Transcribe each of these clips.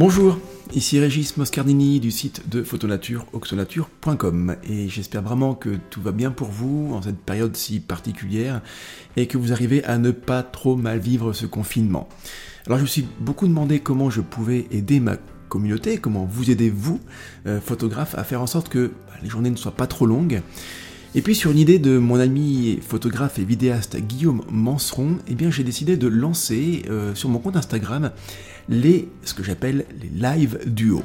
Bonjour, ici Régis Moscardini du site de photonature oxonature.com et j'espère vraiment que tout va bien pour vous en cette période si particulière et que vous arrivez à ne pas trop mal vivre ce confinement. Alors je me suis beaucoup demandé comment je pouvais aider ma communauté, comment vous aidez vous, euh, photographe, à faire en sorte que bah, les journées ne soient pas trop longues. Et puis sur une idée de mon ami photographe et vidéaste Guillaume Manseron, eh bien j'ai décidé de lancer euh, sur mon compte Instagram les ce que j'appelle les live duo.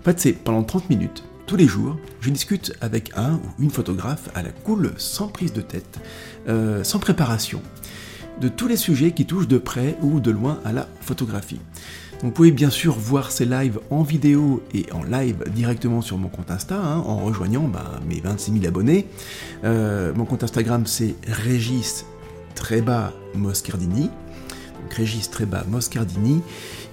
En fait, c'est pendant 30 minutes tous les jours, je discute avec un ou une photographe à la cool, sans prise de tête, euh, sans préparation, de tous les sujets qui touchent de près ou de loin à la photographie. vous pouvez bien sûr voir ces lives en vidéo et en live directement sur mon compte Insta, hein, en rejoignant bah, mes 26 000 abonnés. Euh, mon compte Instagram c'est Régis Tréba Moscardini. Donc Régis Tréba Moscardini.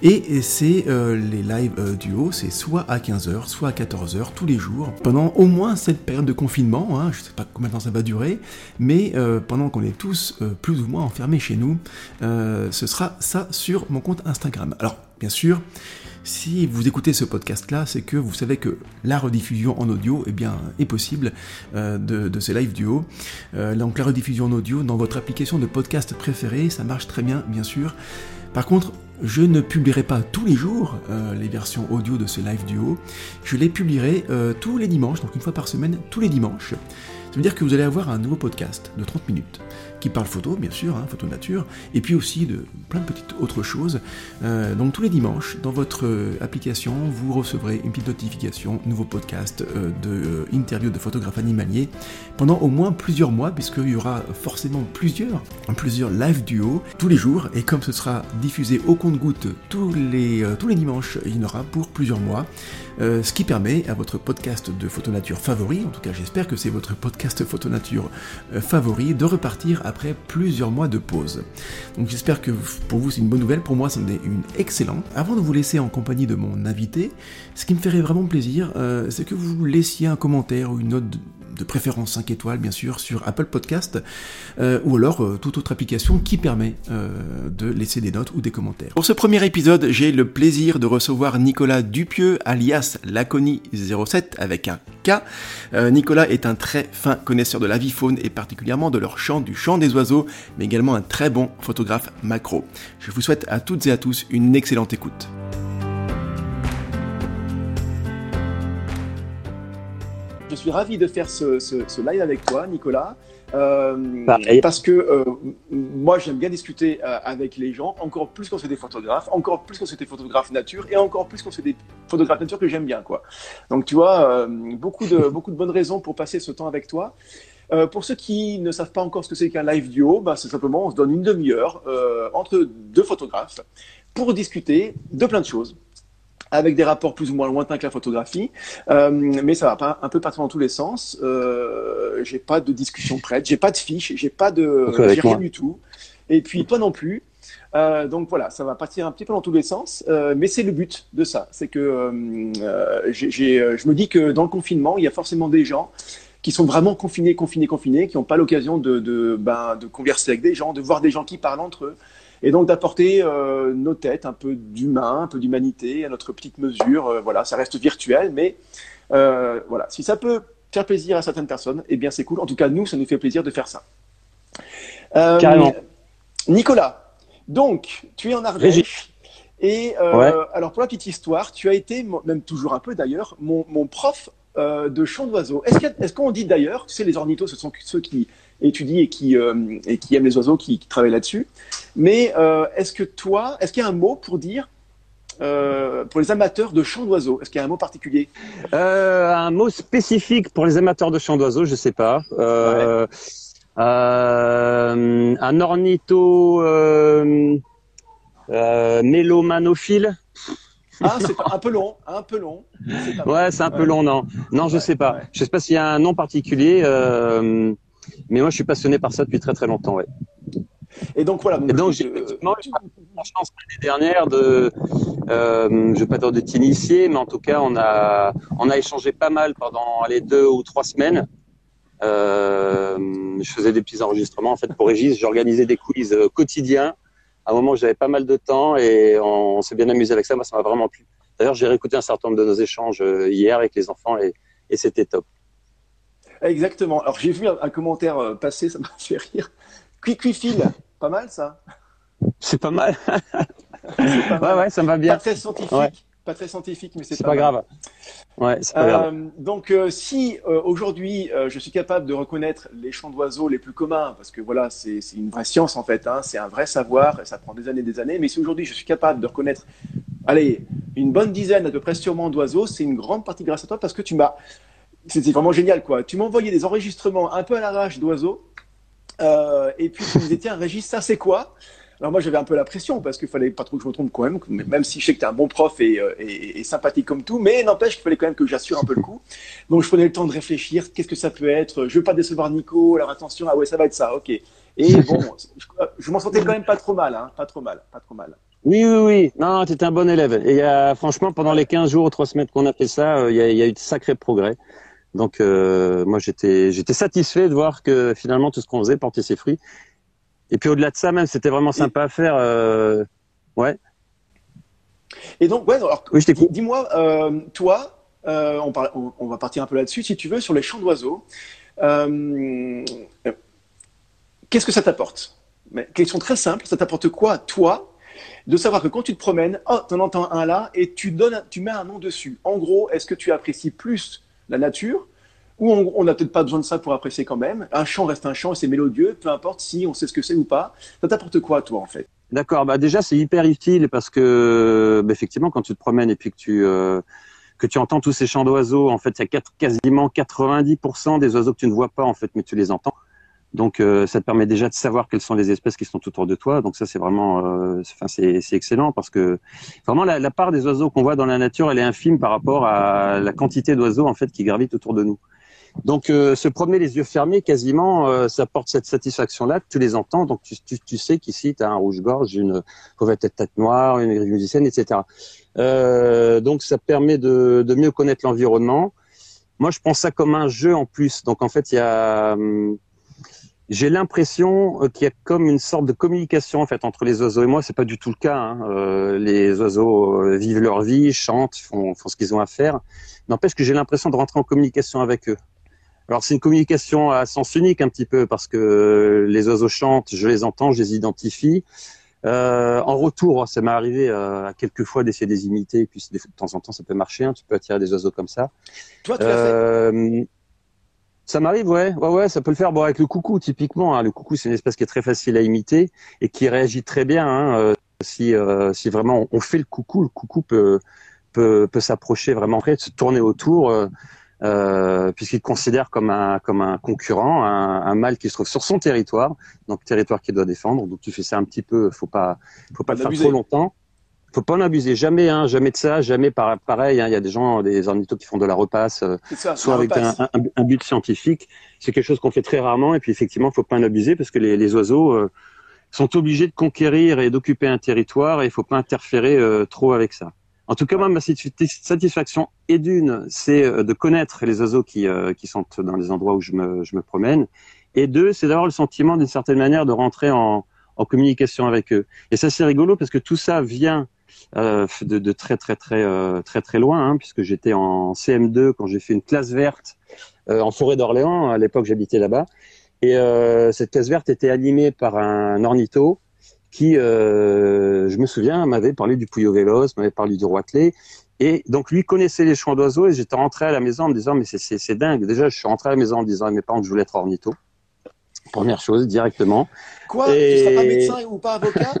Et c'est euh, les live euh, duo, c'est soit à 15h, soit à 14h tous les jours, pendant au moins cette période de confinement, hein, je ne sais pas combien de temps ça va durer, mais euh, pendant qu'on est tous plus ou moins enfermés chez nous, ce sera ça sur mon compte Instagram. Alors, bien sûr, si vous écoutez ce podcast-là, c'est que vous savez que la rediffusion en audio eh bien, est possible de, de, ces live duo. donc la rediffusion en audio dans votre application de podcast préférée, ça marche très bien, bien sûr. Par contre, je ne publierai pas tous les jours euh, les versions audio de ce live duo, je les publierai euh, tous les dimanches, donc une fois par semaine, tous les dimanches. Ça veut dire que vous allez avoir un nouveau podcast de 30 minutes qui parle photo, bien sûr, hein, photo nature, et puis aussi de plein de petites autres choses. Euh, donc tous les dimanches, dans votre euh, application, vous recevrez une petite notification, nouveau podcast euh, de interview de photographes animaliers pendant au moins plusieurs mois, puisqu'il y aura forcément plusieurs, plusieurs live duo tous les jours, et comme ce sera diffusé au compte-goutte tous les, tous les dimanches, il y en aura pour plusieurs mois. Ce qui permet à votre podcast de photonature favori, en tout cas j'espère que c'est votre podcast photonature favori, de repartir après plusieurs mois de pause. Donc j'espère que pour vous c'est une bonne nouvelle, pour moi c'en est une excellente. Avant de vous laisser en compagnie de mon invité, ce qui me ferait vraiment plaisir, euh, c'est que vous laissiez un commentaire ou une note de préférence 5 étoiles bien sûr sur Apple Podcast euh, ou alors euh, toute autre application qui permet euh, de laisser des notes ou des commentaires. Pour ce premier épisode, j'ai le plaisir de recevoir Nicolas Dupieux alias Laconi07 avec un K. Nicolas est un très fin connaisseur de la vie faune et particulièrement de leur chant, du chant des oiseaux, mais également un très bon photographe macro. Je vous souhaite à toutes et à tous une excellente écoute. Je suis ravi de faire ce, live avec toi, Nicolas. Euh, parce que euh, moi j'aime bien discuter euh, avec les gens, encore plus quand c'est des photographes, encore plus quand c'est des photographes nature, et encore plus quand c'est des photographes nature que j'aime bien, quoi. Donc tu vois, beaucoup de beaucoup de bonnes raisons pour passer ce temps avec toi. pour ceux qui ne savent pas encore ce que c'est qu'un live duo, bah, c'est simplement on se donne une demi-heure entre deux photographes pour discuter de plein de choses avec des rapports plus ou moins lointains que la photographie, euh, mais ça va pas un peu partout dans tous les sens. Euh, j'ai pas de discussion prête, j'ai pas de fiche, j'ai pas de, j'ai rien du tout. Et puis toi non plus. Euh, donc voilà, ça va partir un petit peu dans tous les sens, euh, mais c'est le but de ça. C'est que euh, je me dis que dans le confinement, il y a forcément des gens qui sont vraiment confinés, confinés, confinés, qui n'ont pas l'occasion de, de, ben, de converser avec des gens, de voir des gens qui parlent entre eux et donc d'apporter euh, nos têtes, un peu d'humain, un peu d'humanité à notre petite mesure. Euh, voilà, ça reste virtuel, mais euh, voilà, si ça peut faire plaisir à certaines personnes, eh bien c'est cool. En tout cas, nous, ça nous fait plaisir de faire ça. Carrément. Nicolas, donc tu es en Ardèche. Et alors pour la petite histoire, tu as été, même toujours un peu d'ailleurs, mon, mon prof de chant d'oiseaux. Est-ce qu'on dit d'ailleurs, tu sais, les ornithos, ce sont ceux qui étudient et qui, euh, et qui aiment les oiseaux, qui, travaillent là-dessus. Mais euh, est-ce que toi, est-ce qu'il y a un mot pour dire euh, pour les amateurs de chants d'oiseaux? Est-ce qu'il y a un mot particulier? Un mot spécifique pour les amateurs de chants d'oiseaux, je ne sais pas. un ornitho mélomanophile ah, c'est un peu long, un peu long. Ouais, c'est un peu long, non. Non, je sais pas. Je sais pas s'il y a un nom particulier. Euh, mais moi, je suis passionné par ça depuis très très longtemps, ouais. Et donc voilà. Donc, et donc j'ai eu la chance l'année dernière de, euh, je vais pas dire de t'initier, mais en tout cas, on a on a échangé pas mal pendant les deux ou trois semaines. Euh, je faisais des petits enregistrements en fait pour Régis. J'organisais des quiz euh, quotidiens. À un moment, j'avais pas mal de temps et on, s'est bien amusé avec ça. Moi, ça m'a vraiment plu. D'ailleurs, j'ai réécouté un certain nombre de nos échanges hier avec les enfants et, et c'était top. Exactement. Alors j'ai vu un, commentaire passer, ça m'a fait rire. Quick pas mal ça. C'est pas mal. Ouais, ouais, ça va bien. Pas très scientifique, pas très scientifique, mais c'est pas, pas grave. Ouais, c'est pas grave. Euh, donc, euh, si euh, aujourd'hui je suis capable de reconnaître les chants d'oiseaux les plus communs, parce que voilà, c'est une vraie science en fait, hein, c'est un vrai savoir, ça prend des années, des années. Mais si aujourd'hui je suis capable de reconnaître, allez, une bonne dizaine à peu près sûrement d'oiseaux, c'est une grande partie grâce à toi parce que tu m'as, c'était vraiment génial quoi. Tu envoyé des enregistrements un peu à l'arrache d'oiseaux. et puis tu me disais tiens Régis ça c'est quoi? Alors moi j'avais un peu la pression parce qu'il fallait pas trop que je me trompe quand même, même si je sais que tu es un bon prof euh, et, sympathique comme tout, mais n'empêche qu'il fallait quand même que j'assure un peu le coup. Donc je prenais le temps de réfléchir, qu'est-ce que ça peut être? Je veux pas décevoir Nico, alors attention, ah ouais ça va être ça, ok. Et bon, je, m'en sentais quand même pas trop mal, hein, pas trop mal, pas trop mal. Oui, oui, oui. Non, tu étais un bon élève. Et euh, franchement, pendant les 15 jours ou 3 semaines qu'on a fait ça, euh, il y, a, eu de sacrés progrès. Donc moi j'étais j'étais satisfait de voir que finalement tout ce qu'on faisait portait ses fruits. Et puis au-delà de ça, même, c'était vraiment sympa à faire. Euh, ouais. Et donc, ouais, alors, dis-moi, euh, toi, euh, on, on, va partir un peu là-dessus, si tu veux, sur les chants d'oiseaux. Qu'est-ce que ça t'apporte? Question très simple, ça t'apporte quoi, toi, de savoir que quand tu te promènes, oh, en entends un là, et tu, donnes, tu mets un nom dessus. En gros, est-ce que tu apprécies plus la nature ou on n'a peut-être pas besoin de ça pour apprécier quand même. Un chant reste un chant et c'est mélodieux, peu importe si on sait ce que c'est ou pas. Ça t'apporte quoi, toi, en fait D'accord. Bah déjà, c'est hyper utile parce que, bah, effectivement, quand tu te promènes et puis que tu euh, que tu entends tous ces chants d'oiseaux, en fait, il y a quasiment 90% des oiseaux que tu ne vois pas, en fait, mais tu les entends. Donc, euh, ça te permet déjà de savoir quelles sont les espèces qui sont autour de toi. Donc, ça, c'est vraiment, euh, enfin, c'est excellent parce que vraiment la, la part des oiseaux qu'on voit dans la nature, elle est infime par rapport à la quantité d'oiseaux en fait qui gravitent autour de nous. Donc euh, se promener les yeux fermés, quasiment, euh, ça porte cette satisfaction-là tu les entends. Donc tu, tu, tu sais qu'ici, tu as un rouge-gorge, une pauvre tête tête noire, une musicienne, etc. Euh, donc ça permet de, de mieux connaître l'environnement. Moi, je pense ça comme un jeu en plus. Donc en fait, il y a... J'ai l'impression qu'il y a comme une sorte de communication en fait entre les oiseaux et moi. C'est pas du tout le cas. Hein. Euh, les oiseaux vivent leur vie, chantent, font, font ce qu'ils ont à faire. N'empêche que j'ai l'impression de rentrer en communication avec eux. Alors c'est une communication à sens unique un petit peu parce que les oiseaux chantent, je les entends, je les identifie. Euh, en retour, ça m'est arrivé euh, à quelques fois d'essayer de les imiter, et puis de temps en temps ça peut marcher, hein, tu peux attirer des oiseaux comme ça. Toi, tu euh, fait ça m'arrive, ouais, ouais, ouais, ça peut le faire. Bon, avec le coucou, typiquement, hein, le coucou, c'est une espèce qui est très facile à imiter et qui réagit très bien. Hein, euh, si, euh, si vraiment on fait le coucou, le coucou peut peut, peut s'approcher vraiment près, se tourner autour. Euh, puisqu'il considère comme un comme un concurrent, un, un, mâle qui se trouve sur son territoire, donc territoire qu'il doit défendre. Donc tu fais ça un petit peu, faut pas, faut pas le faire trop longtemps. Faut pas en abuser, jamais, hein, jamais de ça, jamais pareil. Hein, il y a des gens, des ornithos qui font de la repasse, euh, soit avec Un, un, but scientifique. C'est quelque chose qu'on fait très rarement, et puis effectivement, faut pas en abuser parce que les, les oiseaux euh, sont obligés de conquérir et d'occuper un territoire, et il faut pas interférer trop avec ça. En tout cas, moi, ma satisfaction est d'une, c'est euh, de connaître les oiseaux qui, euh, qui sont dans les endroits où je me, je me promène. Et deux, c'est d'avoir le sentiment, d'une certaine manière, de rentrer en, en communication avec eux. Et ça, c'est rigolo parce que tout ça vient euh, de, de, très, très, très, euh, très, très loin, hein, puisque j'étais en CM2 quand j'ai fait une classe verte en forêt d'Orléans. À l'époque, j'habitais là-bas. Et cette classe verte était animée par un ornitho qui, euh, je me souviens, m'avait parlé du Puyo Vélos, m'avait parlé du Roitelet. Et donc lui connaissait les chants d'oiseaux et j'étais rentré à la maison en me disant mais c'est dingue. Déjà je suis rentré à la maison en me disant à mes parents que je voulais être ornitho. Première chose directement. Quoi? Tu seras pas médecin ou pas avocat?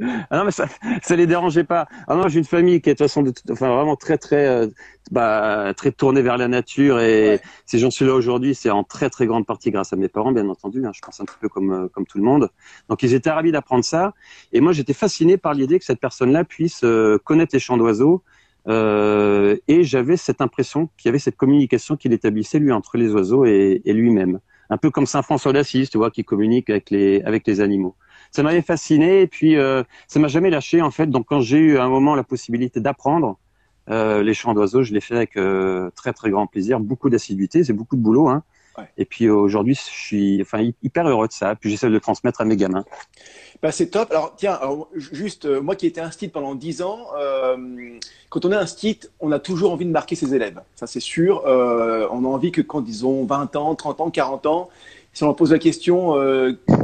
Ah non, mais ça, ça les dérangeait pas. Ah non, j'ai une famille qui est de toute façon, de, enfin vraiment très très, euh, bah, très tournée vers la nature et si j'en suis là aujourd'hui, c'est en très très grande partie grâce à mes parents, bien entendu. Hein, je pense un petit peu comme euh, comme tout le monde. Donc ils étaient ravis d'apprendre ça et moi j'étais fasciné par l'idée que cette personne-là puisse euh, connaître les chants d'oiseaux. et j'avais cette impression qu'il y avait cette communication qu'il établissait lui entre les oiseaux et, et lui-même, un peu comme Saint François d'Assise, tu vois, qui communique avec les avec les animaux ça m'avait fasciné et puis euh, ça m'a jamais lâché en fait. Donc quand j'ai eu à un moment la possibilité d'apprendre euh, les chants d'oiseaux, je l'ai fait avec euh, très très grand plaisir, beaucoup d'assiduité, c'est beaucoup de boulot. Hein. Et puis aujourd'hui, je suis enfin, hyper heureux de ça. Puis j'essaie de le transmettre à mes gamins. Bah, c'est top. Alors tiens, juste euh, moi qui étais un stit pendant 10 ans, euh, quand on est un stit, on a toujours envie de marquer ses élèves. Ça c'est sûr. Euh, on a envie que quand ils ont 20 ans, 30 ans, 40 ans, si on leur pose la question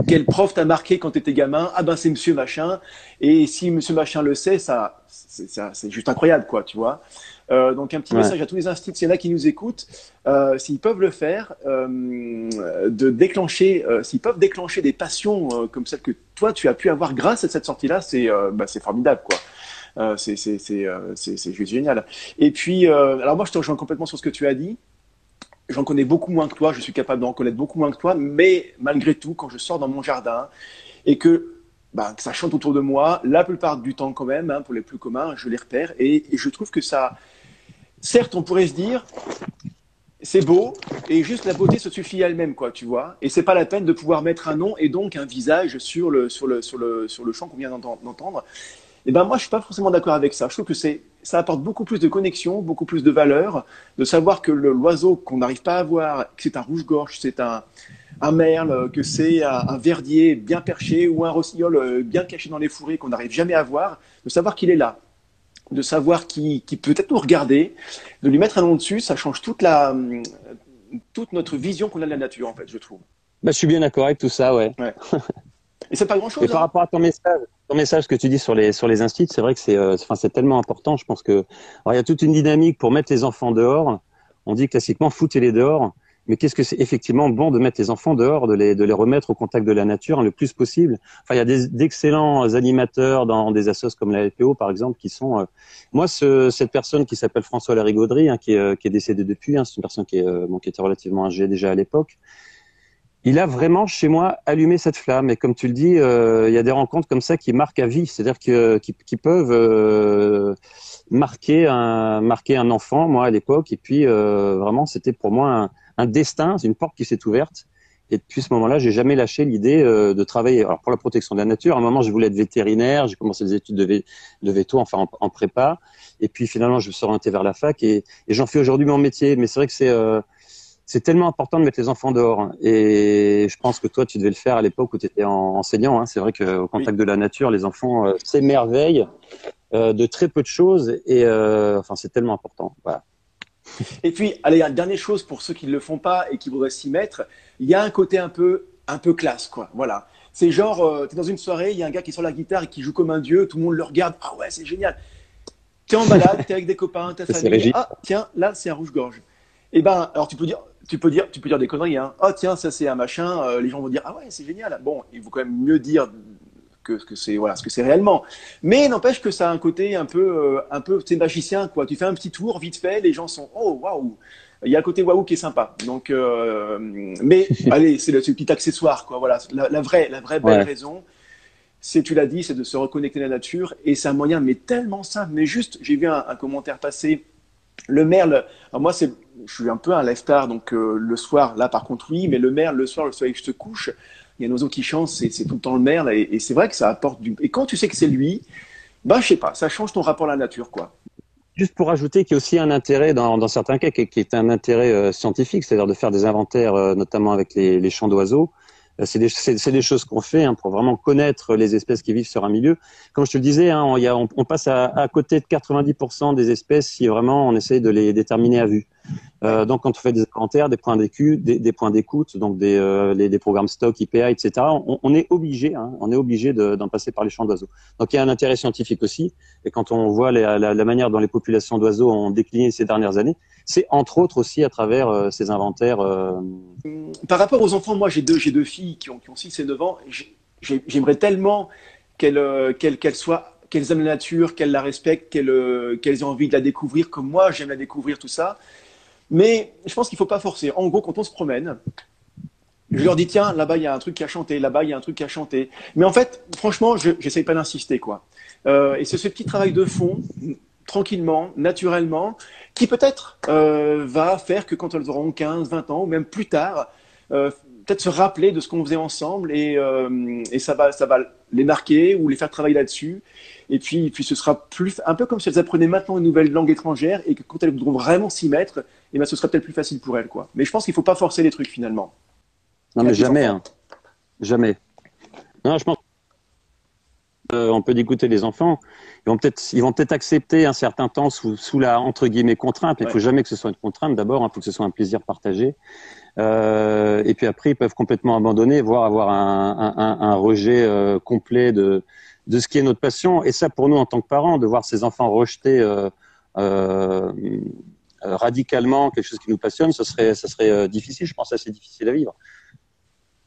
quel prof t'a marqué quand tu étais gamin Ah ben c'est monsieur machin. Et si monsieur machin le sait, ça c'est juste incroyable quoi, tu vois. Euh, donc un petit message à tous les instituts, s'il y en a qui nous écoutent, euh, s'ils peuvent le faire, euh, de déclencher, euh, s'ils peuvent déclencher des passions euh, comme celle que toi tu as pu avoir grâce à cette sortie-là, c'est bah, c'est formidable quoi. Euh, c'est c'est c'est juste génial. Et puis alors moi je te rejoins complètement sur ce que tu as dit. J'en connais beaucoup moins que toi, je suis capable d'en connaître beaucoup moins que toi, mais malgré tout, quand je sors dans mon jardin et que bah, ça chante autour de moi, la plupart du temps quand même, hein, pour les plus communs, je les repère et, et, je trouve que ça, certes, on pourrait se dire, c'est beau et juste la beauté se suffit elle-même, quoi, tu vois. Et c'est pas la peine de pouvoir mettre un nom et donc un visage sur le sur le sur le sur le chant qu'on vient d'entendre. Et ben moi, je suis pas forcément d'accord avec ça. Je trouve que c'est ça apporte beaucoup plus de connexion, beaucoup plus de valeur, de savoir que l'oiseau qu'on n'arrive pas à voir, que c'est un rouge-gorge, c'est un un merle, que c'est un, verdier bien perché ou un rossignol euh, bien caché dans les fourrés qu'on n'arrive jamais à voir, de savoir qu'il est là de savoir qui, qui peut être nous regarder, de lui mettre un nom dessus, ça change toute la toute notre vision qu'on a de la nature en fait, je trouve. Bah, je suis bien d'accord avec tout ça, ouais. ouais. Et c'est pas grand chose. Et par hein. rapport à ton message, ton message que tu dis sur les sur les instituts, c'est vrai que c'est euh, enfin c'est tellement important. Je pense que alors, il y a toute une dynamique pour mettre les enfants dehors. On dit classiquement foutez-les dehors mais qu'est-ce que c'est effectivement bon de mettre les enfants dehors, de les, de les remettre au contact de la nature le plus possible? Enfin, il y a d'excellents animateurs dans des assos comme la LPO, par exemple, qui sont. Euh, moi, ce, cette personne qui s'appelle François Larigauderie, hein, qui, est, euh, qui est décédé depuis, hein, c'est une personne qui, est, euh, bon, qui était relativement âgée déjà à l'époque. Il a vraiment chez moi allumé cette flamme. Et comme tu le dis, il y a des rencontres comme ça qui marquent à vie, c'est-à-dire que, qui, qui peuvent marquer un marquer un enfant. Moi, à l'époque, et puis vraiment, c'était pour moi un, un destin, c'est une porte qui s'est ouverte. Et depuis ce moment-là, j'ai jamais lâché l'idée euh, de travailler. Alors pour la protection de la nature, à un moment, je voulais être vétérinaire. J'ai commencé des études de, de veto, enfin en, prépa. Et puis finalement, je me suis orienté vers la fac et, j'en fais aujourd'hui mon métier. Mais c'est vrai que c'est euh, c'est tellement important de mettre les enfants dehors. Et je pense que toi, tu devais le faire à l'époque où tu étais enseignant. Hein. C'est vrai qu'au contact de la nature, les enfants euh, s'émerveillent de très peu de choses. Et enfin, c'est tellement important. Voilà. Et puis, allez, une dernière chose pour ceux qui ne le font pas et qui voudraient s'y mettre, il y a un côté un peu, un peu classe, quoi. Voilà. C'est genre, euh, tu es dans une soirée, il y a un gars qui sur la guitare et qui joue comme un dieu, tout le monde le regarde, ah ouais, c'est génial. Tu es en balade, tu es avec des copains, ta famille, ah tiens, là c'est un rouge-gorge. Et eh ben, alors tu peux dire, tu peux dire, tu peux dire des conneries, hein. Oh tiens, ça c'est un machin, euh, les gens vont dire, ah ouais, c'est génial. Bon, il faut quand même mieux dire que ce que c'est voilà ce que c'est réellement. Mais n'empêche que ça a un côté un peu euh, un peu c'est magicien quoi. Tu fais un petit tour vite fait, les gens sont oh waouh. Il y a un côté waouh qui est sympa. Donc euh, mais allez, c'est le, petit accessoire quoi. Voilà, la, vraie la vraie belle raison c'est, tu l'as dit, c'est de se reconnecter à la nature et c'est un moyen mais tellement simple. Mais juste, j'ai vu un, commentaire passer. Le merle, moi c'est, je suis un peu un lève-tard, donc euh, le soir, là par contre oui, mais le merle, le soir, le soleil que je te couche, il y a un oiseau qui chante, c'est tout le temps le merle, et, c'est vrai que ça apporte du. Et quand tu sais que c'est lui, bah je sais pas, ça change ton rapport à la nature, quoi. Juste pour ajouter qu'il y a aussi un intérêt dans, certains cas qui, est un intérêt euh, scientifique, c'est-à-dire de faire des inventaires, euh, notamment avec les, chants d'oiseaux. C'est des, choses qu'on fait hein, pour vraiment connaître les espèces qui vivent sur un milieu. Comme je te le disais, hein, on, passe à, à, côté de 90% des espèces si vraiment on essaye de les déterminer à vue. Euh, donc, quand on fait des inventaires, des points d'écoute, des, points d'écoute, donc des, euh, les, programmes stock, IPA, etc., on, est obligé, hein, on est obligé d'en passer par les champs d'oiseaux. Donc, il y a un intérêt scientifique aussi. Et quand on voit la, manière dont les populations d'oiseaux ont décliné ces dernières années, c'est entre autres aussi à travers euh, ces inventaires. Par rapport aux enfants, moi, j'ai deux, j'ai deux filles qui ont, qui ont 6 et 9 ans. J'aimerais tellement qu'elles, qu'elles, qu'elles soient qu'elles aiment la nature, qu'elles la respectent, qu'elles, qu'elles aient envie de la découvrir comme moi, j'aime la découvrir, tout ça. Mais je pense qu'il ne faut pas forcer. En gros, quand on se promène, je leur dis, tiens, là-bas, il y a un truc a chanté, là-bas, il y a un truc a chanté. Mais en fait, franchement, je n'essaye pas d'insister, quoi. Euh, et c'est ce petit travail de fond, tranquillement, naturellement, qui peut-être euh, va faire que quand elles auront 15, 20 ans, ou même plus tard, euh, peut-être se rappeler de ce qu'on faisait ensemble et, et, ça, va, ça va les marquer ou les faire travailler là-dessus. Et puis, puis ce sera plus un peu comme si elles apprenaient maintenant une nouvelle langue étrangère et que quand elles voudront vraiment s'y mettre, et ben ce serait peut-être plus facile pour elle, quoi. Mais je pense qu'il faut pas forcer les trucs finalement. Non, mais jamais, hein. jamais. Non, je pense. Euh, on peut écouter les enfants. Ils vont peut-être, ils vont peut-être accepter un certain temps sous, sous la entre guillemets contrainte. Il ne faut jamais que ce soit une contrainte. D'abord, il faut que ce soit un plaisir partagé. Euh, et puis après, ils peuvent complètement abandonner, voire avoir un, un, un rejet euh, complet de, de ce qui est notre passion. Et ça, pour nous, en tant que parents, de voir ces enfants rejeter euh, radicalement quelque chose qui nous passionne, ce serait, ça serait difficile. Je pense assez difficile à vivre.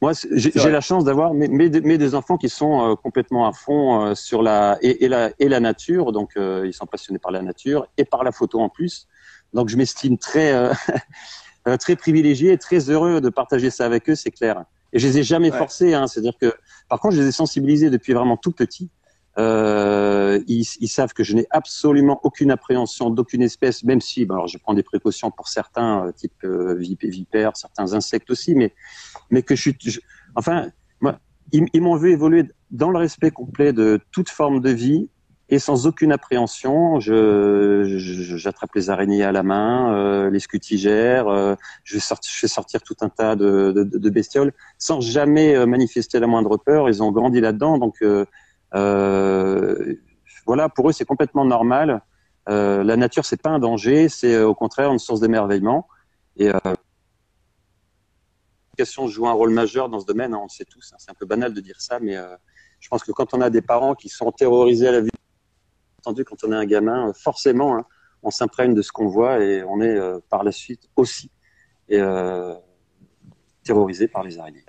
Moi, j'ai la chance d'avoir mes, mes, des enfants qui sont complètement à fond sur la et, et, la et la nature, donc ils sont passionnés par la nature et par la photo en plus. Donc je m'estime très Euh, très privilégié et très heureux de partager ça avec eux, c'est clair. Et je les ai jamais forcés, hein, c'est-à-dire que, par contre, je les ai sensibilisés depuis vraiment tout petit. Euh, ils, savent que je n'ai absolument aucune appréhension d'aucune espèce, même si, bon, alors je prends des précautions pour certains, euh, type euh, vipères, certains insectes aussi, mais, mais que je suis, enfin, moi, ils, m'ont vu évoluer dans le respect complet de toute forme de vie, et sans aucune appréhension, je, j'attrape les araignées à la main, les scutigères, je, fais sortir tout un tas de, de, bestioles sans jamais manifester la moindre peur. Ils ont grandi là-dedans, donc voilà, pour eux c'est complètement normal. la nature c'est pas un danger, c'est au contraire une source d'émerveillement. Et l'éducation joue un rôle majeur dans ce domaine, hein, on le sait tous. Hein, c'est un peu banal de dire ça, mais je pense que quand on a des parents qui sont terrorisés à la vue entendu, quand on est un gamin, euh, forcément, hein, on s'imprègne de ce qu'on voit et on est euh, par la suite aussi euh, terrorisé par les araignées.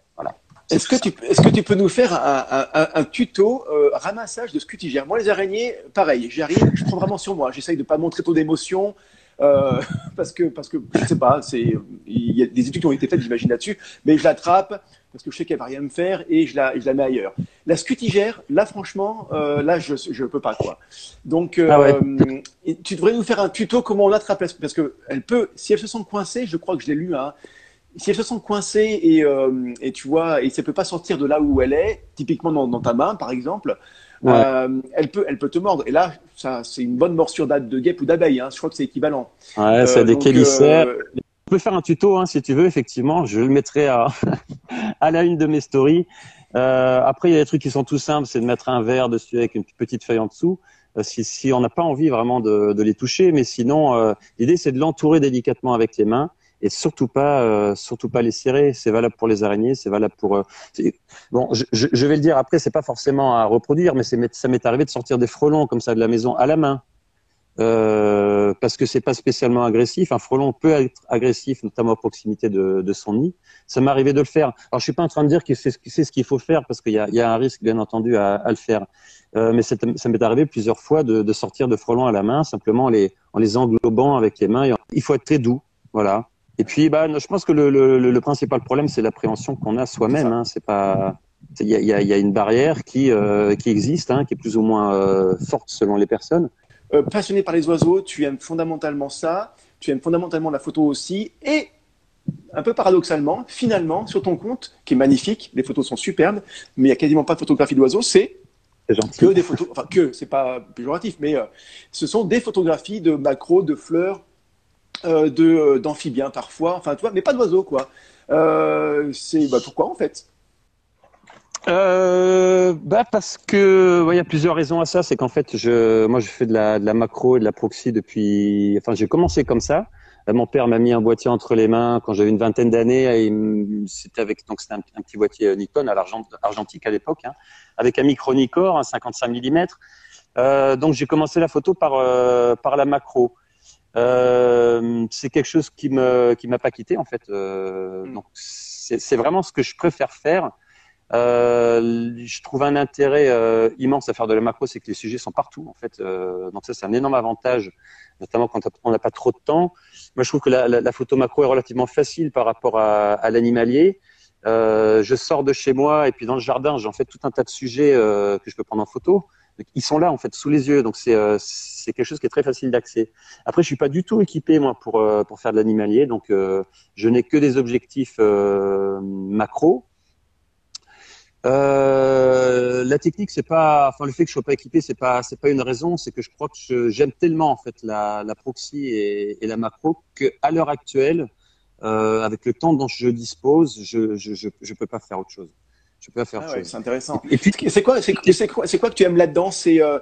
Est-ce que, tu, est-ce que tu peux nous faire un, un, un tuto euh, ramassage de scutigères Moi, les araignées, pareil, j'arrive, je prends vraiment sur moi. J'essaye de pas montrer trop d'émotion. Euh, parce que parce que je sais pas, c'est il y a des études qui ont été faites, j'imagine là-dessus, mais je l'attrape parce que je sais qu'elle va rien me faire et je la je la mets ailleurs. La scutigère, là franchement, euh, là je je peux pas quoi. Donc euh, ah ouais. tu devrais nous faire un tuto comment on l'attrape parce que elle peut, si elle se sent coincée, je crois que je l'ai lu, hein, si elle se sent coincée et, euh, et tu vois, et ça peut pas sortir de là où elle est, typiquement dans, dans ta main par exemple, ouais. euh, elle peut, elle peut te mordre. Et là, ça, c'est une bonne morsure de guêpe ou d'abeille. Hein. Je crois que c'est équivalent. Ouais, c'est euh, des chélicères. Euh... On peut faire un tuto hein, si tu veux. Effectivement, je le mettrai à, à la une de mes stories. Euh, après, il y a des trucs qui sont tout simples, c'est de mettre un verre dessus avec une petite feuille en dessous. Euh, si, si on n'a pas envie vraiment de, de, les toucher, mais sinon, euh, l'idée c'est de l'entourer délicatement avec les mains et surtout pas, euh, surtout pas les serrer. C'est valable pour les araignées, c'est valable pour. Euh, bon, je, je, vais le dire après, c'est pas forcément à reproduire, mais ça m'est arrivé de sortir des frelons comme ça de la maison à la main. Euh, parce que c'est pas spécialement agressif. Un frelon peut être agressif, notamment à proximité de, de son nid. Ça m'est arrivé de le faire. Alors je suis pas en train de dire que c'est ce qu'il faut faire parce qu'il y a, y a, un risque bien entendu à, à le faire. Euh, mais ça m'est arrivé plusieurs fois de, de, sortir de frelons à la main, simplement en les, en les englobant avec les mains. Il faut être très doux, voilà. Et puis, bah, je pense que le, le, le principal problème, c'est l'appréhension qu'on a soi-même. Hein. C'est pas, il y a, y, a, y a, une barrière qui, euh, qui existe, hein, qui est plus ou moins euh, forte selon les personnes. Euh, passionné par les oiseaux, tu aimes fondamentalement ça, tu aimes fondamentalement la photo aussi, et un peu paradoxalement, finalement, sur ton compte, qui est magnifique, les photos sont superbes, mais il n'y a quasiment pas de photographie d'oiseaux, c'est que des photos, enfin que, c'est pas péjoratif, mais ce sont des photographies de macros, de fleurs, de euh, d'amphibiens parfois, enfin tu mais pas d'oiseaux quoi. Euh, c'est bah, pourquoi en fait? Euh, bah parce que il y a plusieurs raisons à ça. C'est qu'en fait, je, moi, je fais de la, macro et de la proxy depuis. Enfin, j'ai commencé comme ça. Mon père m'a mis un boîtier entre les mains quand j'avais une vingtaine d'années. C'était avec donc c'était un, petit boîtier Nikon à l'argent argentique à l'époque, hein, avec un micro Nikkor, un 55 mm. Euh, donc j'ai commencé la photo par euh, par la macro. Euh, c'est quelque chose qui me qui m'a pas quitté en fait. Euh, mm. Donc c'est vraiment ce que je préfère faire. Euh, je trouve un intérêt immense à faire de la macro, c'est que les sujets sont partout en fait. Donc ça c'est un énorme avantage, notamment quand on n'a pas trop de temps. Moi je trouve que la, la, la, photo macro est relativement facile par rapport à, à l'animalier. Je sors de chez moi et puis dans le jardin j'en fais tout un tas de sujets que je peux prendre en photo ils sont là en fait sous les yeux, donc c'est euh, c'est quelque chose qui est très facile d'accès. Après, je suis pas du tout équipé moi pour euh, pour faire de l'animalier, donc euh, je n'ai que des objectifs macro. la technique, c'est pas, enfin le fait que je sois pas équipé, c'est pas, c'est pas une raison. C'est que je crois que j'aime tellement en fait la, la proxy et, la macro que à l'heure actuelle, avec le temps dont je dispose, je, je, je, je, peux pas faire autre chose. Je faire ah ouais. C'est intéressant. Et puis, c'est quoi, c'est quoi, c'est quoi que tu aimes là-dedans? C'est euh,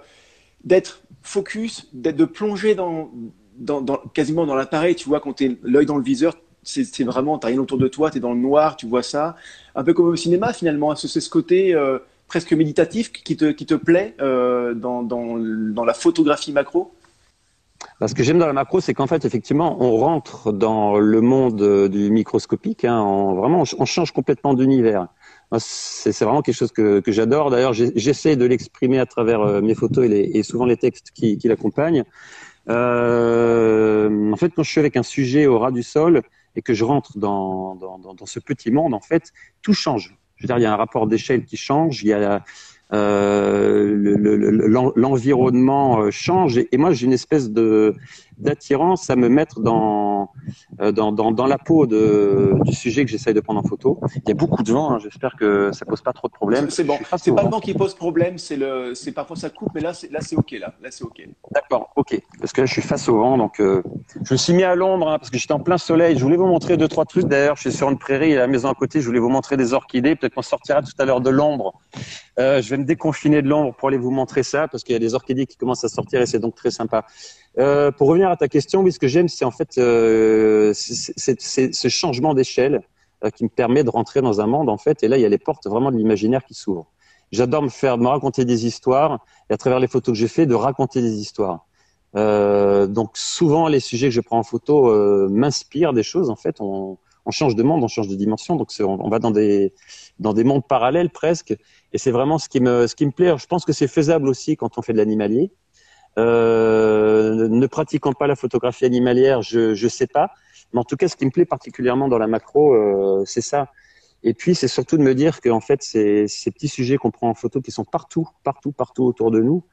d'être focus, d'être de plonger dans, dans, dans quasiment dans l'appareil. Tu vois, quand tu l'œil dans le viseur, c'est vraiment, t'as rien autour de toi, tu es dans le noir, tu vois ça. Un peu comme au cinéma finalement, c'est ce côté euh, presque méditatif qui te, qui te plaît euh, dans, dans, dans, la photographie macro? Ce que j'aime dans la macro, c'est qu'en fait, effectivement, on rentre dans le monde du microscopique, hein, on, vraiment, on change complètement d'univers. C'est vraiment quelque chose que, j'adore. D'ailleurs, j'essaie de l'exprimer à travers euh, mes photos et, souvent les textes qui, l'accompagnent. Euh, en fait, quand je suis avec un sujet au ras du sol, et que je rentre dans, ce petit monde, en fait, tout change. Je veux dire, il y a un rapport d'échelle qui change, il y a euh, l'environnement change, et, moi j'ai une espèce d'attirance à me mettre dans, euh, dans, dans, dans, la peau de, du sujet que j'essaye de prendre en photo. Il y a beaucoup de vent, hein, j'espère que ça pose pas trop de problèmes. C'est bon, c'est pas le vent qui pose problème, c'est le, c'est parfois ça coupe, mais là c'est là c'est ok là, là c'est ok. D'accord, ok, parce que là je suis face au vent, donc euh, je me suis mis à l'ombre hein, parce que j'étais en plein soleil. Je voulais vous montrer deux trois trucs. D'ailleurs, je suis sur une prairie et la maison à côté, je voulais vous montrer des orchidées. Peut-être qu'on sortira tout à l'heure de l'ombre. Euh, je vais me déconfiner de l'ombre pour aller vous montrer ça parce qu'il y a des orchidées qui commencent à sortir et c'est donc très sympa. Euh, pour revenir à ta question, oui, ce que j'aime, c'est en fait euh, c'est ce changement d'échelle euh, qui me permet de rentrer dans un monde en fait. Et là, il y a les portes vraiment de l'imaginaire qui s'ouvrent. J'adore me faire, me raconter des histoires et à travers les photos que j'ai fait, de raconter des histoires. Euh, donc souvent, les sujets que je prends en photo euh, m'inspirent des choses. En fait, on, on, change de monde, on change de dimension. Donc on, on, va dans des dans des mondes parallèles presque. Et c'est vraiment ce qui me ce qui me plaît. je pense que c'est faisable aussi quand on fait de l'animalier. Euh, ne pratiquant pas la photographie animalière, je ne sais pas. Mais en tout cas, ce qui me plaît particulièrement dans la macro, euh, c'est ça. Et puis, c'est surtout de me dire qu'en fait, ces, petits sujets qu'on prend en photo, qui sont partout, partout, partout autour de nous,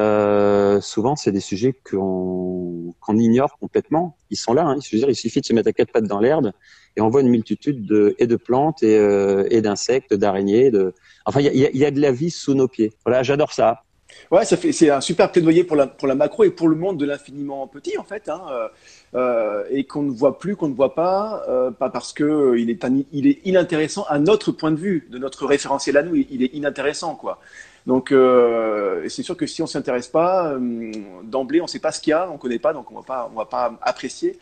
euh, souvent, c'est des sujets qu'on qu'on ignore complètement. Ils sont là. Hein. Veux dire, il suffit de se mettre à quatre pattes dans l'herbe et on voit une multitude de, et de plantes et, euh, et d'insectes, d'araignées. De... Enfin, il y a, y a de la vie sous nos pieds. Voilà, j'adore ça. Ouais, ça fait c'est un super plaidoyer pour la pour la macro et pour le monde de l'infiniment petit en fait, hein, euh, et qu'on ne voit plus, qu'on ne voit pas, euh, pas parce que euh, il est est inintéressant à notre point de vue, de notre référentiel à nous, il est inintéressant quoi. Donc euh, c'est sûr que si on s'intéresse pas euh, d'emblée, on sait pas ce qu'il y a, on connaît pas, donc on va pas on va pas apprécier.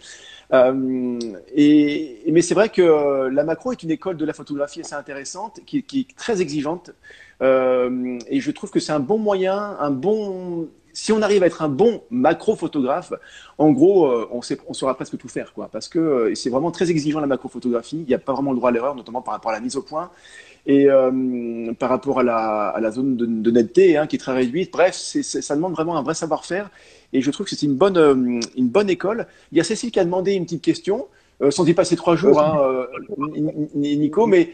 Euh, et, mais c'est vrai que la macro est une école de la photographie assez intéressante, qui est très exigeante. Euh, et je trouve que c'est un bon moyen, un bon. Si on arrive à être un bon macro-photographe, en gros, euh, on, saura presque tout faire, quoi. Parce que euh, c'est vraiment très exigeant la macro-photographie. Il n'y a pas vraiment le droit à l'erreur, notamment par rapport à la mise au point et par rapport à la, zone de, netteté hein, qui est très réduite. Bref, ça demande vraiment un vrai savoir-faire. Et je trouve que c'est une bonne, école. Il y a Cécile qui a demandé une petite question, sans y passer trois jours, hein, Nico, mais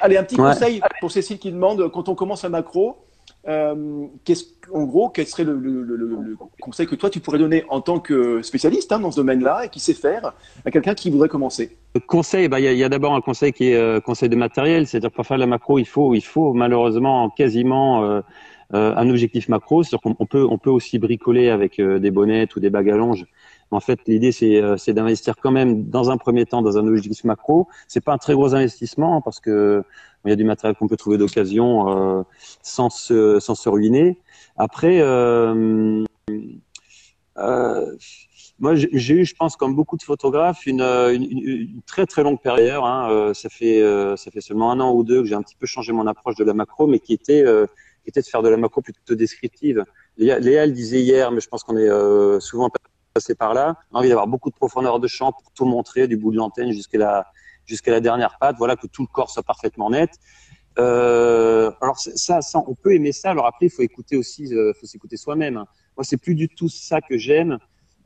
Allez, un petit ouais. conseil pour Cécile qui demande quand on commence un macro, euh, en gros, quel serait le, le, le, le, conseil que toi tu pourrais donner en tant que spécialiste hein, dans ce domaine-là et qui sait faire à quelqu'un qui voudrait commencer? Le conseil, il bah, y a, d'abord un conseil qui est euh, conseil de matériel, c'est-à-dire pour faire la macro, il faut, il faut malheureusement quasiment euh, euh un objectif macro, c'est-à-dire qu'on peut, on peut aussi bricoler avec des bonnettes ou des bagues à longe en fait, l'idée, euh, c'est d'investir quand même dans un premier temps dans un objectif macro. C'est pas un très gros investissement parce que il y a du matériel qu'on peut trouver d'occasion euh, sans, se, sans se ruiner. Après, euh, euh, moi, j'ai eu, je pense, comme beaucoup de photographes, une, une, une très très longue période. Hein. Euh, ça fait ça fait seulement un an ou deux que j'ai un petit peu changé mon approche de la macro, mais qui était qui était de faire de la macro plutôt descriptive. Léa, Léa le disait hier, mais je pense qu'on est souvent passer par là. Envie d'avoir beaucoup de profondeur de champ pour tout montrer, du bout de l'antenne jusqu'à la, jusqu'à la dernière patte. Voilà, que tout le corps soit parfaitement net. Euh, alors ça, on peut aimer ça. Alors après, il faut écouter aussi, euh, faut s'écouter soi-même. Moi, c'est plus du tout ça que j'aime.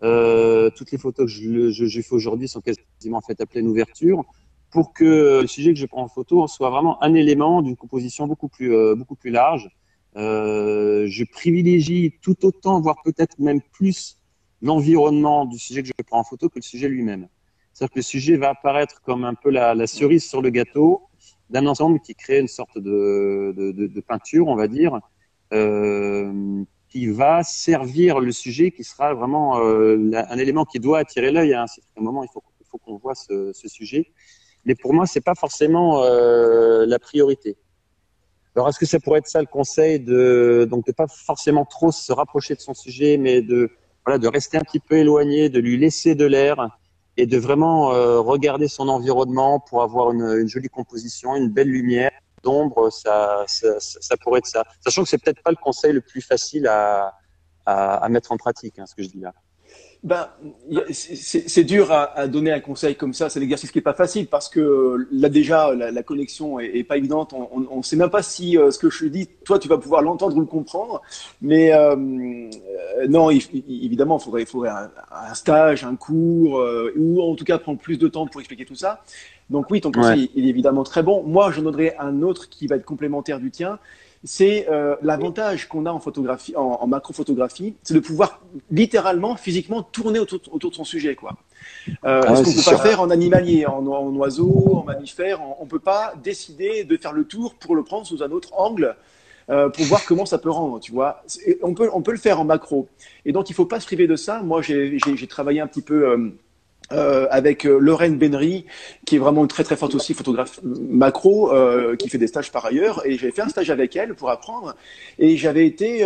Euh, toutes les photos que je, fais aujourd'hui sont quasiment faites à pleine ouverture pour que le sujet que je prends en photo soit vraiment un élément d'une composition beaucoup plus, euh, beaucoup plus large. Je privilégie tout autant, voire peut-être même plus, l'environnement du sujet que je prends en photo que le sujet lui-même. C'est-à-dire que le sujet va apparaître comme un peu la, cerise sur le gâteau, d'un ensemble qui crée une sorte de, de, peinture, on va dire, euh, qui va servir le sujet, qui sera vraiment euh, un élément qui doit attirer l'œil. À un certain moment, il faut, il faut qu'on voit ce, ce, sujet. Mais pour moi, c'est pas forcément euh, la priorité. Alors, est-ce que ça pourrait être ça le conseil de donc de pas forcément trop se rapprocher de son sujet, mais de voilà de rester un petit peu éloigné, de lui laisser de l'air et de vraiment euh, regarder son environnement pour avoir une, une, jolie composition, une belle lumière, d'ombre, ça, ça, ça, pourrait être ça. Sachant que c'est peut-être pas le conseil le plus facile à, à, à mettre en pratique, hein, ce que je dis là. Ben, c'est dur à, à, donner un conseil comme ça. C'est l'exercice qui est pas facile parce que là déjà la, la connexion est, est, pas évidente. On ne sait même pas si euh, ce que je dis, toi, tu vas pouvoir l'entendre ou le comprendre. Mais euh, euh non, il, évidemment, il faudrait, il faudrait un, un, stage, un cours, euh, ou en tout cas prendre plus de temps pour expliquer tout ça. Donc oui, ton conseil ouais. il est évidemment très bon. Moi, je donnerais un autre qui va être complémentaire du tien c'est euh, l'avantage qu'on a en photographie, en, en macrophotographie, c'est de pouvoir littéralement, physiquement tourner autour, autour de son sujet, quoi. Euh, ah, ce qu'on peut sûr. pas faire en animalier, en, en oiseau, en mammifère, on, ne peut pas décider de faire le tour pour le prendre sous un autre angle. Euh, pour voir comment ça peut rendre, tu vois. On peut, on peut le faire en macro. Et donc, il faut pas se priver de ça. Moi, j'ai travaillé un petit peu euh, avec euh, Lorraine Benry, qui est vraiment une très très forte aussi photographe macro, euh, qui fait des stages par ailleurs. Et j'avais fait un stage avec elle pour apprendre. Et j'avais été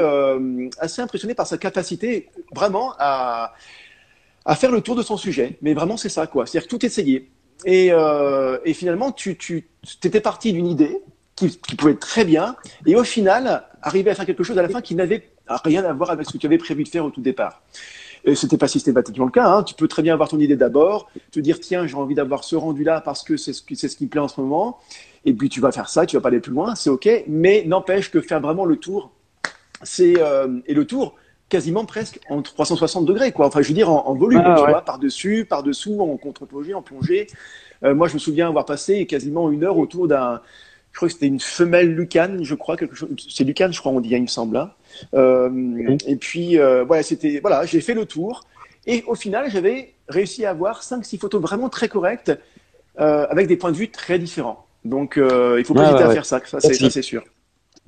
assez impressionné par sa capacité vraiment à, faire le tour de son sujet. Mais vraiment, c'est ça, quoi. C'est-à-dire tout essayer. Et, et finalement, tu, tu étais parti d'une idée qui, qui, pouvait être très bien. Et au final, arriver à faire quelque chose à la fin qui n'avait rien à voir avec ce que tu avais prévu de faire au tout départ. Et c'était pas systématiquement le cas. Hein. Tu peux très bien avoir ton idée d'abord, te dire tiens j'ai envie d'avoir ce rendu là parce que c'est ce qui ce qui me plaît en ce moment. Et puis tu vas faire ça, tu vas pas aller plus loin, c'est ok. Mais n'empêche que faire vraiment le tour, c'est euh, et le tour quasiment presque en 360 degrés quoi. Enfin je veux dire en, en volume, ah, tu ouais. vois, par dessus, par dessous, en contre-plongée, en plongée. Euh, moi je me souviens avoir passé quasiment une heure autour d'un je crois que c'était une femelle lucane, je crois, quelque chose. C'est lucane, je crois, on dit, il me semble. Hein. Euh, mmh. Et puis, euh, voilà, c'était, voilà, j'ai fait le tour. Et au final, j'avais réussi à avoir 5-6 photos vraiment très correctes, euh, avec des points de vue très différents. Donc, il faut pas hésiter ouais, à faire ça, ça c'est sûr.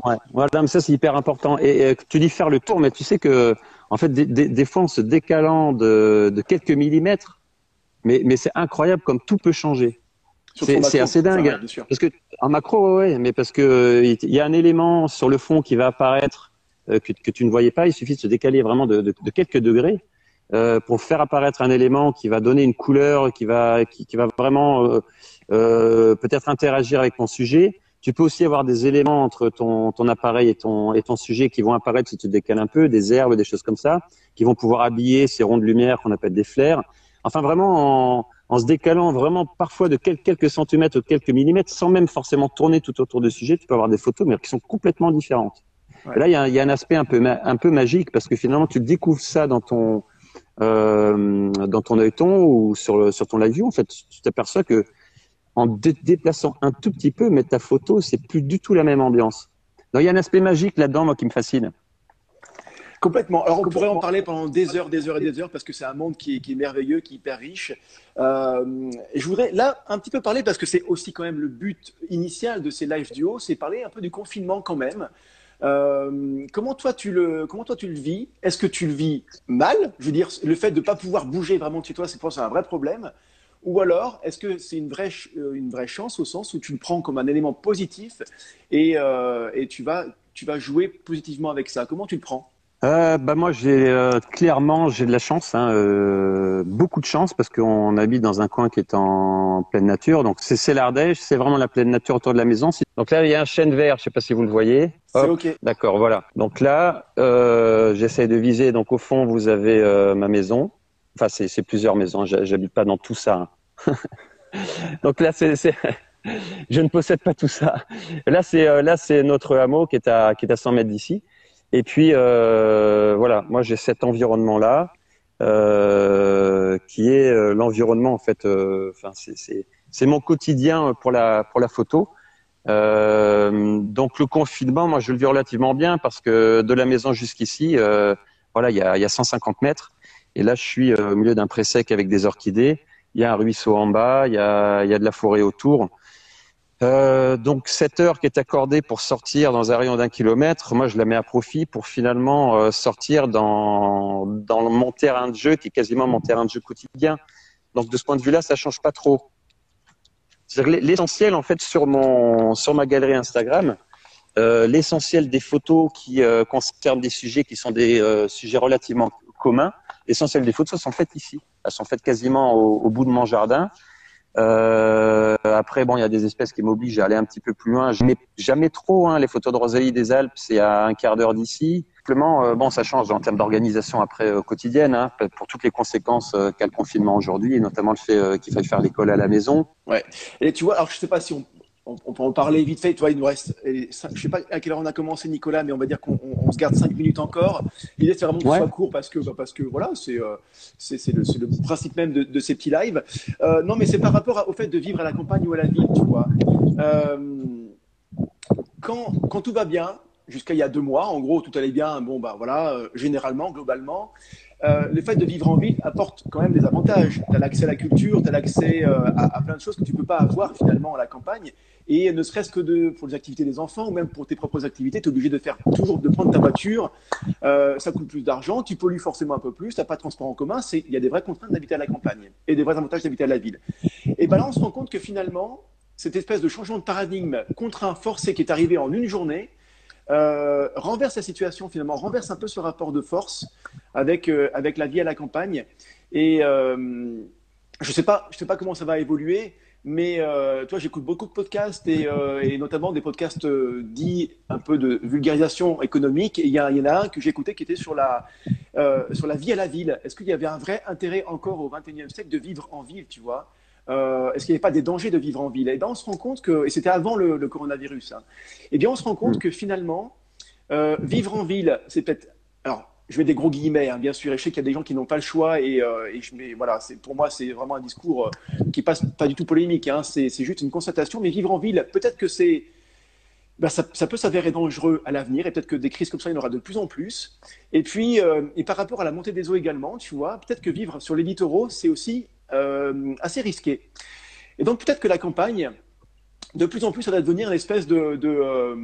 Ouais, voilà, mais ça c'est hyper important. Et, et, tu dis faire le tour, mais tu sais que, en fait, des, des, des fois, en se décalant de, de quelques millimètres, mais, mais c'est incroyable comme tout peut changer. C'est assez dingue. Enfin, parce que en macro, ouais, mais parce que il y a un élément sur le fond qui va apparaître euh, que, que, tu ne voyais pas. Il suffit de se décaler vraiment de, de, de quelques degrés euh, pour faire apparaître un élément qui va donner une couleur, qui va qui, qui va vraiment euh, euh peut-être interagir avec ton sujet. Tu peux aussi avoir des éléments entre ton, ton appareil et ton, et ton sujet qui vont apparaître si tu te décales un peu, des herbes, des choses comme ça, qui vont pouvoir habiller ces ronds de lumière qu'on appelle des flares. Enfin, vraiment en, en se décalant vraiment parfois de quelques centimètres ou quelques millimètres, sans même forcément tourner tout autour du sujet. Tu peux avoir des photos, mais qui sont complètement différentes. Ouais. là, il y, a, y, a, un aspect un peu, un peu magique parce que finalement, tu découvres ça dans ton, euh, dans ton œilleton ou sur, le, sur ton live view. En fait, tu t'aperçois que en dé déplaçant un tout petit peu, mettre ta photo, c'est plus du tout la même ambiance. Donc, il y a un aspect magique là-dedans, moi, qui me fascine. Complètement. Alors, on pourrait en parler pendant des heures, des heures et des heures, parce que c'est un monde qui est, qui est, merveilleux, qui est hyper riche. Euh, et je voudrais là un petit peu parler, parce que c'est aussi quand même le but initial de ces live duos, c'est parler un peu du confinement quand même. Euh, comment toi tu le comment toi tu le vis? Est-ce que tu le vis mal? Je veux dire, le fait de ne pas pouvoir bouger vraiment de chez toi, c'est pour ça un vrai problème. Ou alors, est-ce que c'est une vraie, euh, une vraie chance au sens où tu le prends comme un élément positif et, euh, et tu, vas, tu vas jouer positivement avec ça? Comment tu le prends? Euh, bah moi j'ai euh, clairement j'ai de la chance, hein, euh, beaucoup de chance parce qu'on habite dans un coin qui est en pleine nature. Donc c'est l'Ardèche, c'est vraiment la pleine nature autour de la maison. Donc là il y a un chêne vert, je sais pas si vous le voyez. C'est ok. D'accord, voilà. Donc là euh, j'essaie de viser. Donc au fond vous avez euh, ma maison. Enfin c'est plusieurs maisons. J'habite pas dans tout ça. Hein. donc là c'est je ne possède pas tout ça. Là c'est là c'est notre hameau qui est à qui est à 100 mètres d'ici. Et puis euh, voilà, moi j'ai cet environnement là euh, qui est euh, l'environnement en fait. Enfin c'est mon quotidien pour la pour la photo. Donc le confinement, moi je le vis relativement bien parce que de la maison jusqu'ici, voilà, il y a, y a 150 mètres. Et là, je suis au milieu d'un pré sec avec des orchidées. Il y a un ruisseau en bas, il y a, il y a de la forêt autour. Euh, donc cette heure qui est accordée pour sortir dans un rayon d'un kilomètre, moi je la mets à profit pour finalement euh, sortir dans, dans mon terrain de jeu qui est quasiment mon terrain de jeu quotidien. Donc de ce point de vue-là, ça change pas trop. L'essentiel en fait sur mon sur ma galerie Instagram, euh, l'essentiel des photos qui euh, concernent des sujets qui sont des euh, sujets relativement communs, l'essentiel des photos sont faites ici. Elles sont faites quasiment au, au bout de mon jardin. Euh, après, bon, il y a des espèces qui m'obligent à aller un petit peu plus loin. Je mets jamais trop hein, les photos de Rosalie des Alpes, c'est à un quart d'heure d'ici. Simplement, euh, bon, ça change en termes d'organisation après euh, quotidienne, hein, pour toutes les conséquences euh, qu'a le confinement aujourd'hui, et notamment le fait qu'il faille faire l'école à la maison. Ouais. Et tu vois, alors je sais pas si on on, peut en parler vite fait. Tu vois, il nous reste, je sais pas à quelle heure on a commencé, Nicolas, mais on va dire qu'on on, se garde cinq minutes encore. L'idée, c'est vraiment que ce soit court parce que, bah, parce que voilà, c'est euh, c'est le, le, principe même de, de ces petits lives. Euh, non, mais c'est par rapport au fait de vivre à la campagne ou à la ville, tu vois. Euh, quand, quand tout va bien, jusqu'à il y a deux mois, en gros, tout allait bien, bon, bah voilà, généralement, globalement. Euh, le fait de vivre en ville apporte quand même des avantages. Tu as l'accès à la culture, tu as l'accès euh, à, plein de choses que tu peux pas avoir finalement à la campagne. Et ne serait-ce que de, pour les activités des enfants ou même pour tes propres activités, tu es obligé de faire toujours de prendre ta voiture. Euh, ça coûte plus d'argent, tu pollues forcément un peu plus, tu n'as pas de transport en commun. Il y a des vraies contraintes d'habiter à la campagne et des vrais avantages d'habiter à la ville. Et ben là, on se rend compte que finalement, cette espèce de changement de paradigme contraint, forcé qui est arrivé en une journée, euh, renverse la situation finalement, renverse un peu ce rapport de force avec, euh, avec la vie à la campagne. Et euh, je ne sais, pas, sais pas comment ça va évoluer, mais toi, j'écoute beaucoup de podcasts et, notamment des podcasts dits un peu de vulgarisation économique. Il y, en a un que j'ai écouté qui était sur la, sur la vie à la ville. Est-ce qu'il y avait un vrai intérêt encore au XXIe siècle de vivre en ville, tu vois? Euh, Est-ce qu'il n'y avait pas des dangers de vivre en ville? Et bien, on se rend compte que, et c'était avant le, le coronavirus, hein, et eh bien, on se rend compte mmh. que finalement, euh, vivre en ville, c'est peut-être. Alors, je mets des gros guillemets, hein, bien sûr, et je sais qu'il y a des gens qui n'ont pas le choix, et, euh, et je mets, voilà, c'est, pour moi, c'est vraiment un discours qui passe pas du tout polémique, hein, c'est, c'est juste une constatation, mais vivre en ville, peut-être que c'est. Ben, ça, ça, peut s'avérer dangereux à l'avenir, et peut-être que des crises comme ça, il y en aura de plus en plus. Et puis, euh, et par rapport à la montée des eaux également, tu vois, peut-être que vivre sur les littoraux, c'est aussi euh, assez risqué. Et donc, peut-être que la campagne, de plus en plus, ça va devenir une espèce de, euh,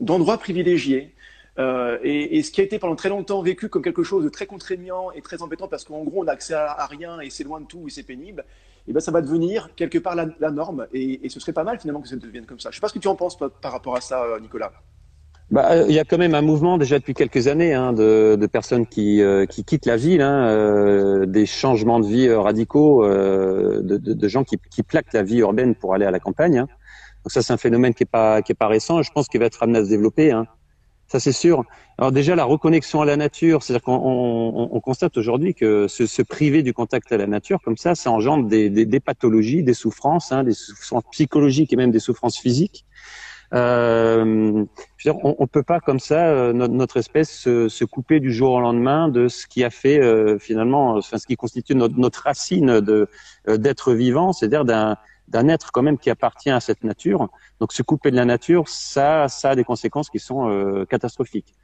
d'endroit privilégié. Euh, et, ce qui a été pendant très longtemps vécu comme quelque chose de très contraignant et très embêtant parce qu'en gros on n'a accès à, rien et c'est loin de tout et c'est pénible, et ben ça va devenir quelque part la, norme et, ce serait pas mal finalement que ça devienne comme ça. Je sais pas ce que tu en penses par rapport à ça, euh, Nicolas. Bah, il y a quand même un mouvement déjà depuis quelques années hein, de, de, personnes qui, euh, qui quittent la ville, hein, euh, des changements de vie radicaux, euh, de, de, de, gens qui, qui, plaquent la vie urbaine pour aller à la campagne. Hein. Donc ça, c'est un phénomène qui est pas qui est pas récent. Je pense qu'il va être amené à se développer. Hein. Ça, c'est sûr. Alors déjà, la reconnexion à la nature, c'est-à-dire qu'on on, on constate aujourd'hui que se, se, priver du contact à la nature, comme ça, ça engendre des, des, des pathologies, des souffrances, hein, des souffrances psychologiques et même des souffrances physiques. Euh, on, on peut pas comme ça euh, notre, notre, espèce se, se, couper du jour au lendemain de ce qui a fait euh, finalement, enfin ce qui constitue notre, notre racine de euh, d'être vivant, c'est-à-dire d'un d'un être quand même qui appartient à cette nature. Donc se couper de la nature, ça, ça a des conséquences qui sont euh, catastrophiques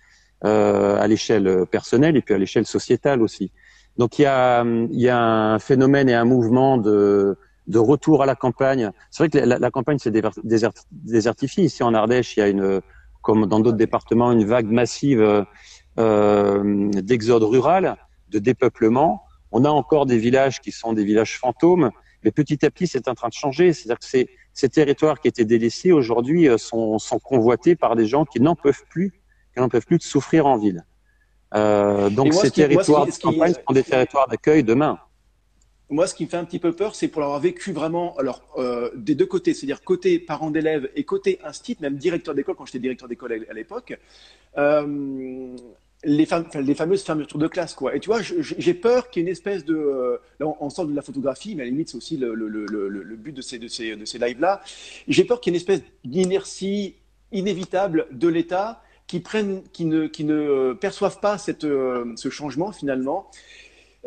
euh, à l'échelle personnelle et puis à l'échelle sociétale aussi. Donc il y a, il y a un phénomène et un mouvement de, de retour à la campagne. C'est vrai que la, la campagne s'est désertifiée. Ici en Ardèche, il y a une, comme dans d'autres départements, une vague massive euh, d'exode rural, de dépeuplement. On a encore des villages qui sont des villages fantômes mais petit à petit, c'est en train de changer. C'est-à-dire que ces, ces, territoires qui étaient délaissés aujourd'hui euh, sont, sont, convoités par des gens qui n'en peuvent plus, qui n'en peuvent plus de souffrir en ville. Euh, donc ces qui, territoires qui, de campagne sont des territoires d'accueil demain. Moi, ce qui me fait un petit peu peur, c'est pour l'avoir vécu vraiment, alors euh, des deux côtés, c'est-à-dire côté parents d'élèves et côté instit, même directeur d'école quand j'étais directeur d'école à l'époque. Euh, les, fam les, fameuses fermetures de classe, quoi. Et tu vois, j'ai peur qu'il y ait une espèce de. Euh, là, on, sort de la photographie, mais à la limite, c'est aussi le, but de ces, lives-là. J'ai peur qu'il y ait une espèce d'inertie inévitable de l'État qui, qui, ne, qui pas cette, ce changement, finalement.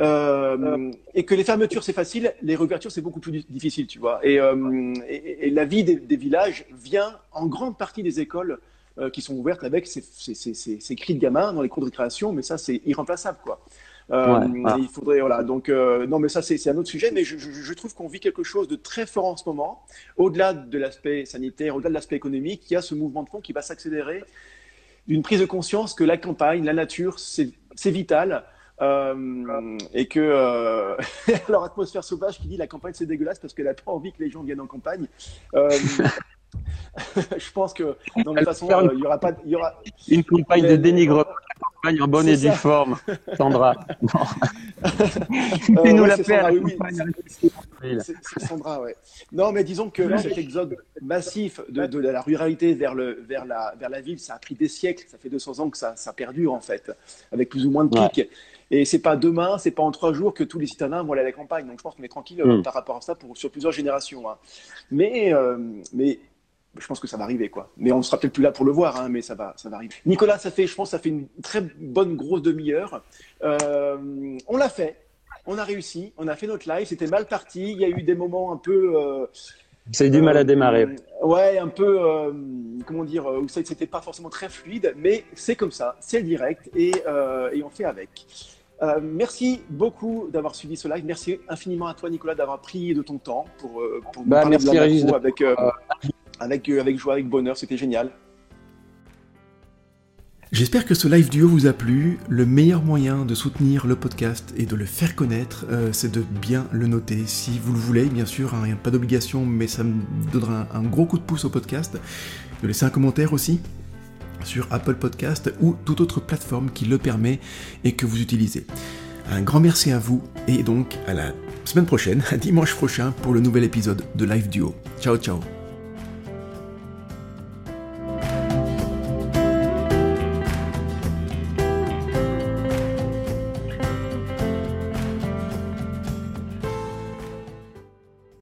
Euh, et que les fermetures c'est facile, les réouvertures c'est beaucoup plus difficile, tu vois. Et, euh, et, et la vie des, des, villages vient en grande partie des écoles euh, qui sont ouvertes avec ces, ces, ces, ces, cris de gamins dans les cours de récréation, mais ça, c'est irremplaçable, quoi. Il faudrait, voilà. Donc, non, mais ça, c'est un autre sujet. Mais je, je trouve qu'on vit quelque chose de très fort en ce moment. Au-delà de l'aspect sanitaire, au-delà de l'aspect économique, il y a ce mouvement de fond qui va s'accélérer d'une prise de conscience que la campagne, la nature, c'est vital. Euh, et que euh, alors atmosphère sauvage qui dit la campagne c'est dégueulasse parce qu'elle a pas envie que les gens viennent en campagne. Euh, je pense que dans de toute façon il y aura pas il y aura une campagne de dénigrement campagne en bonne et due forme Sandra. Euh, nous la oui, oui. c'est Sandra ouais. Non mais disons que cet exode massif de, de, la ruralité vers le vers la vers la ville ça a pris des siècles ça fait 200 ans que ça, ça perdure en fait avec plus ou moins de pics et c'est pas demain, c'est pas en trois jours que tous les citadins vont aller à la campagne. Donc je pense qu'on est tranquille euh, mm. par rapport à ça pour, sur plusieurs générations. Hein. Mais, euh, mais je pense que ça va arriver, quoi. Mais on sera peut-être plus là pour le voir, hein, mais ça va, ça va arriver. Nicolas, ça fait, je pense, ça fait une très bonne grosse demi-heure. Euh, on l'a fait, on a réussi, on a fait notre live. C'était mal parti. Il y a eu des moments un peu. C'est du mal à démarrer. ouais, un peu, comment dire, où ça n'était pas forcément très fluide, mais c'est comme ça, c'est direct et, et on fait avec. Euh, merci beaucoup d'avoir suivi ce live. Merci infiniment à toi, Nicolas, d'avoir pris de ton temps pour, euh, pour bah, parler de la avec, euh, avec, avec joie, avec bonheur. C'était génial. J'espère que ce live duo vous a plu. Le meilleur moyen de soutenir le podcast et de le faire connaître, c'est de bien le noter. Si vous le voulez, bien sûr, hein, pas d'obligation, mais ça me donnera un, un, gros coup de pouce au podcast. De laisser un commentaire aussi sur Apple Podcast ou toute autre plateforme qui le permet et que vous utilisez. Un grand merci à vous et donc à la semaine prochaine, à dimanche prochain pour le nouvel épisode de Live Duo. Ciao ciao